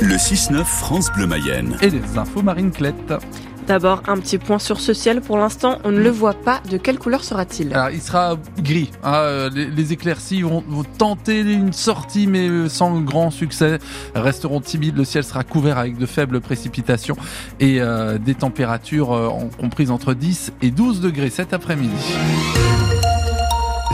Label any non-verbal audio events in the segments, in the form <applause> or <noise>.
Le 6-9 France Bleu Mayenne. Et les infos Marine Clette. D'abord, un petit point sur ce ciel. Pour l'instant, on ne le voit pas. De quelle couleur sera-t-il? Alors, il sera gris. hein. Euh, Les, les éclaircies vont, vont tenter une sortie, mais euh, sans grand succès. Resteront timides. Le ciel sera couvert avec de faibles précipitations et euh, des températures euh, en- comprises entre 10 et 12 degrés cet après-midi.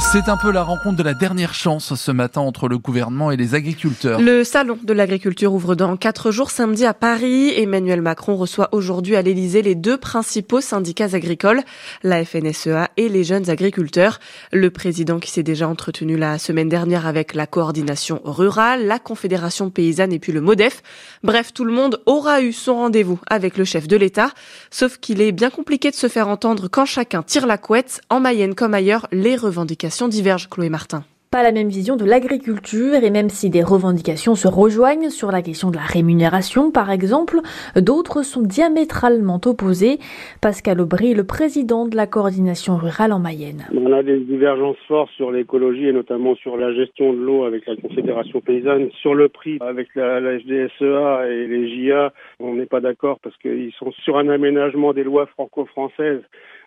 C'est un peu la rencontre de la dernière chance ce matin entre le gouvernement et les agriculteurs. Le salon de l'agriculture ouvre dans quatre jours samedi à Paris. Emmanuel Macron reçoit aujourd'hui à l'Élysée les deux principaux syndicats agricoles, la FNSEA et les jeunes agriculteurs. Le président qui s'est déjà entretenu la semaine dernière avec la coordination rurale, la Confédération paysanne et puis le MODEF. Bref, tout le monde aura eu son rendez-vous avec le chef de l'État. Sauf qu'il est bien compliqué de se faire entendre quand chacun tire la couette. En Mayenne comme ailleurs, les revendications divergent, Chloé Martin. Pas la même vision de l'agriculture et même si des revendications se rejoignent sur la question de la rémunération par exemple, d'autres sont diamétralement opposées. Pascal Aubry, le président de la coordination rurale en Mayenne. On a des divergences fortes sur l'écologie et notamment sur la gestion de l'eau avec la Confédération paysanne. Sur le prix avec la, la FDSEA et les JA, on n'est pas d'accord parce qu'ils sont sur un aménagement des lois franco-françaises,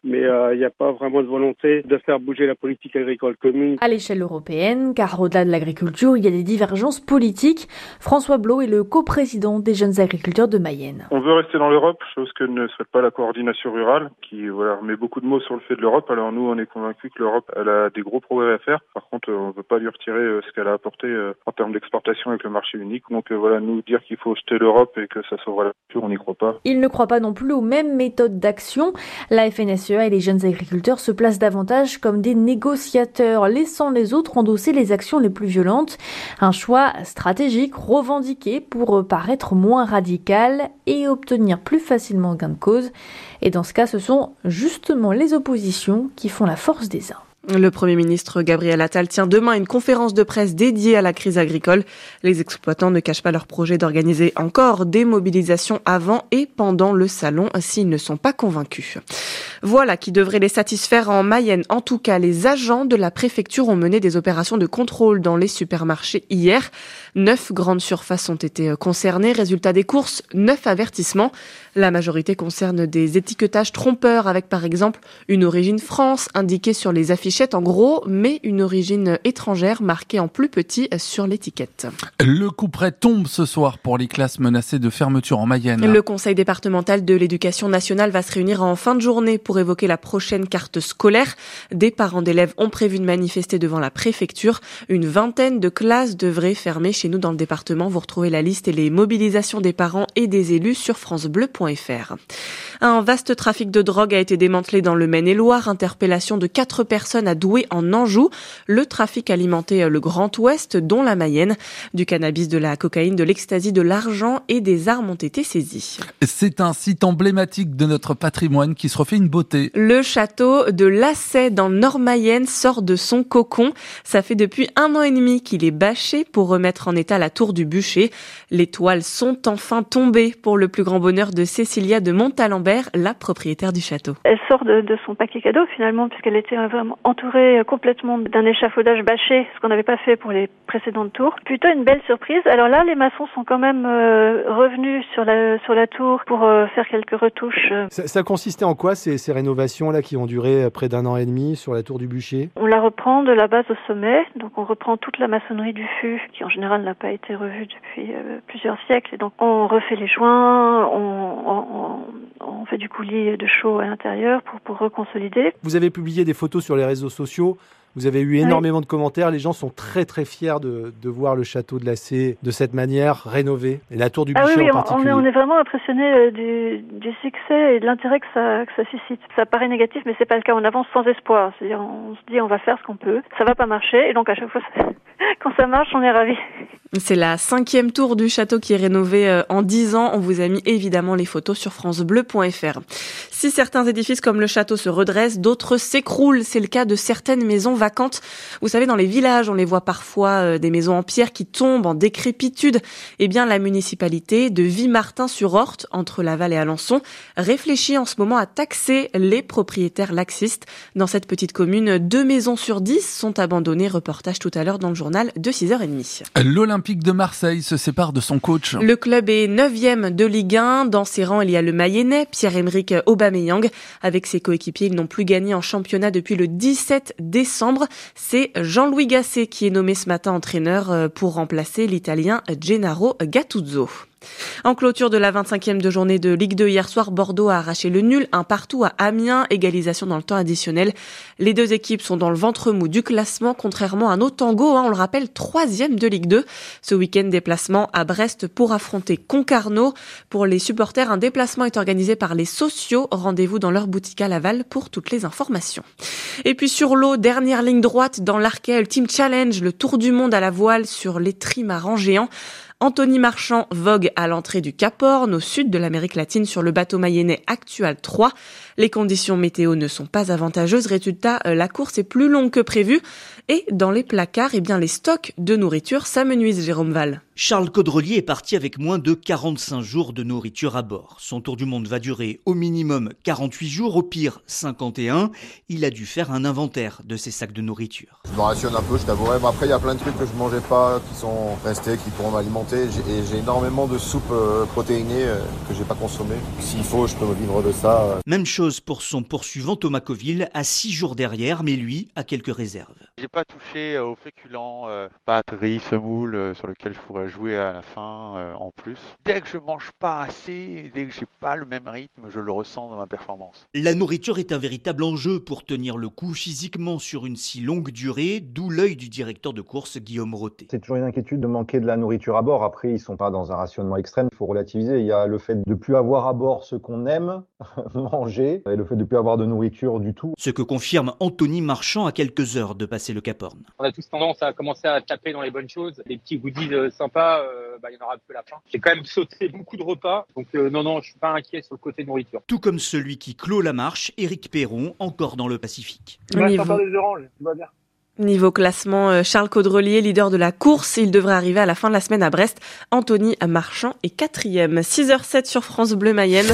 mais euh, il n'y a pas vraiment de volonté de faire bouger la politique agricole commune. À l'échelle européenne, car au-delà de l'agriculture, il y a des divergences politiques. François Blot est le coprésident des jeunes agriculteurs de Mayenne. On veut rester dans l'Europe, chose que ne souhaite pas la coordination rurale, qui voilà met beaucoup de mots sur le fait de l'Europe. Alors nous, on est convaincus que l'Europe, elle a des gros progrès à faire. Par contre, on ne veut pas lui retirer euh, ce qu'elle a apporté euh, en termes d'exportation avec le marché unique. Donc euh, voilà, nous dire qu'il faut jeter l'Europe et que ça sauvera la culture, on n'y croit pas. Il ne croit pas non plus aux mêmes méthodes d'action. La FNSEA et les jeunes agriculteurs se placent davantage comme des négociateurs, laissant les autres endosser les actions les plus violentes. Un choix stratégique revendiqué pour euh, paraître moins radical et obtenir plus facilement gain de cause. Et dans ce cas, ce sont justement les oppositions qui font la force des uns. Le Premier ministre Gabriel Attal tient demain une conférence de presse dédiée à la crise agricole. Les exploitants ne cachent pas leur projet d'organiser encore des mobilisations avant et pendant le salon s'ils ne sont pas convaincus. Voilà qui devrait les satisfaire en Mayenne. En tout cas, les agents de la préfecture ont mené des opérations de contrôle dans les supermarchés hier. Neuf grandes surfaces ont été concernées. Résultat des courses, neuf avertissements. La majorité concerne des étiquetages trompeurs avec par exemple une origine France indiquée sur les en gros, mais une origine étrangère marquée en plus petit sur l'étiquette. Le coup près tombe ce soir pour les classes menacées de fermeture en Mayenne. Le conseil départemental de l'éducation nationale va se réunir en fin de journée pour évoquer la prochaine carte scolaire. Des parents d'élèves ont prévu de manifester devant la préfecture. Une vingtaine de classes devraient fermer chez nous dans le département. Vous retrouvez la liste et les mobilisations des parents et des élus sur francebleu.fr. Un vaste trafic de drogue a été démantelé dans le Maine-et-Loire. Interpellation de quatre personnes à Douai en Anjou. Le trafic alimentait le Grand Ouest, dont la Mayenne. Du cannabis, de la cocaïne, de l'ecstasy, de l'argent et des armes ont été saisis. C'est un site emblématique de notre patrimoine qui se refait une beauté. Le château de Lassay dans le Nord-Mayenne sort de son cocon. Ça fait depuis un an et demi qu'il est bâché pour remettre en état la tour du bûcher. Les toiles sont enfin tombées pour le plus grand bonheur de Cécilia de Montalembert, la propriétaire du château. Elle sort de, de son paquet cadeau finalement puisqu'elle était vraiment entourée euh, complètement d'un échafaudage bâché, ce qu'on n'avait pas fait pour les précédentes tours. Plutôt une belle surprise. Alors là, les maçons sont quand même euh, revenus sur la sur la tour pour euh, faire quelques retouches. Ça, ça consistait en quoi ces, ces rénovations là qui ont duré près d'un an et demi sur la tour du bûcher? On la reprend de la base au sommet, donc on reprend toute la maçonnerie du fût qui en général n'a pas été revue depuis plusieurs siècles. Et donc on refait les joints, on, on, on fait du coulis de chaux à l'intérieur pour pour reconsolider. Vous avez publié des photos sur les réseaux sociaux. Vous avez eu énormément de commentaires. Les gens sont très très fiers de, de voir le château de Lacé de cette manière rénové et la tour du Ah bûcher oui, oui, en on particulier. est, on est vraiment impressionné euh, du, du succès et de l'intérêt que ça, que ça suscite. Ça paraît négatif, mais c'est pas le cas. On avance sans espoir. C'est-à-dire, on se dit, on va faire ce qu'on peut. Ça va pas marcher, et donc à chaque fois, ça- quand ça marche, on est ravis. C'est la cinquième tour du château qui est rénovée euh, en dix ans. On vous a mis évidemment les photos sur francebleu.fr. Si certains édifices comme le château se redressent, d'autres s'écroulent. C'est le cas de certaines maisons vacantes. Vous savez, dans les villages, on les voit parfois euh, des maisons en pierre qui tombent en décrépitude. Eh bien, la municipalité de Vimartin-sur-Orte, entre Laval et Alençon, réfléchit en ce moment à taxer les propriétaires laxistes. Dans cette petite commune, deux maisons sur dix sont abandonnées. Reportage tout à l'heure dans le journal de 6h30. L'Olympique de Marseille se sépare de son coach. Le club est 9 de Ligue 1. Dans ses rangs, il y a le Mayennais, Pierre-Emerick Aubameyang. Avec ses coéquipiers, ils n'ont plus gagné en championnat depuis le 17 décembre. C'est Jean-Louis Gasset qui est nommé ce matin entraîneur euh, pour remplacer l'Italien Gennaro Gattuso. En clôture de la 25e de journée de Ligue 2 hier soir, Bordeaux a arraché le nul, un partout à Amiens, égalisation dans le temps additionnel. Les deux équipes sont dans le ventre mou du classement, contrairement à nos tangos, hein, on le rappelle, troisième de Ligue 2. Ce week-end, déplacement à Brest pour affronter Concarneau. Pour les supporters, un déplacement est organisé par les sociaux. Rendez-vous dans leur boutique à Laval pour toutes les informations. Et puis sur l'eau, dernière ligne droite dans l'Arkea Team Challenge, le tour du monde à la voile sur les trimarans géants. Anthony Marchand vogue à l'entrée du Cap Horn, au sud de l'Amérique latine, sur le bateau mayennais Actual 3. Les conditions météo ne sont pas avantageuses. Résultat, euh, la course est plus longue que prévu. Et dans les placards, eh bien, les stocks de nourriture s'amenuisent, Jérôme Val. Charles Caudrelier est parti avec moins de 45 jours de nourriture à bord. Son tour du monde va durer au minimum 48 jours, au pire 51. Il a dû faire un inventaire de ses sacs de nourriture. Je me rationne un peu, je t'avouerai. Mais après, il y a plein de trucs que je mangeais pas, qui sont restés, qui pourront m'alimenter. Et j'ai énormément de soupes euh, protéinées euh, que j'ai pas consommées. S'il faut, je peux me vivre de ça. Même chose pour son poursuivant Thomas Coville, à 6 jours derrière, mais lui a quelques réserves. J'ai pas touché aux féculents, euh, pâtes, riz, semoule, euh, sur lequel je pourrais jouer à la fin euh, en plus. Dès que je mange pas assez, dès que j'ai pas le même rythme, je le ressens dans ma performance. La nourriture est un véritable enjeu pour tenir le coup physiquement sur une si longue durée, d'où l'œil du directeur de course Guillaume Roté. C'est toujours une inquiétude de manquer de la nourriture à bord. Après, ils sont pas dans un rationnement extrême, il faut relativiser. Il y a le fait de plus avoir à bord ce qu'on aime <laughs> manger et le fait de plus avoir de nourriture du tout. Ce que confirme Anthony Marchand à quelques heures de passer le Cap Horn. On a tous tendance à commencer à taper dans les bonnes choses. Les petits goodies euh, sympas, euh, bah, il y en aura peu à la fin. J'ai quand même sauté <laughs> beaucoup de repas, donc euh, non, non, je suis pas inquiet sur le côté nourriture. Tout comme celui qui clôt la marche, Éric Perron, encore dans le Pacifique. Il reste encore des oranges, tu vois bien. Niveau classement, Charles Caudrelier, leader de la course, il devrait arriver à la fin de la semaine à Brest. Anthony Marchand est quatrième. 6h07 sur France Bleu Mayenne.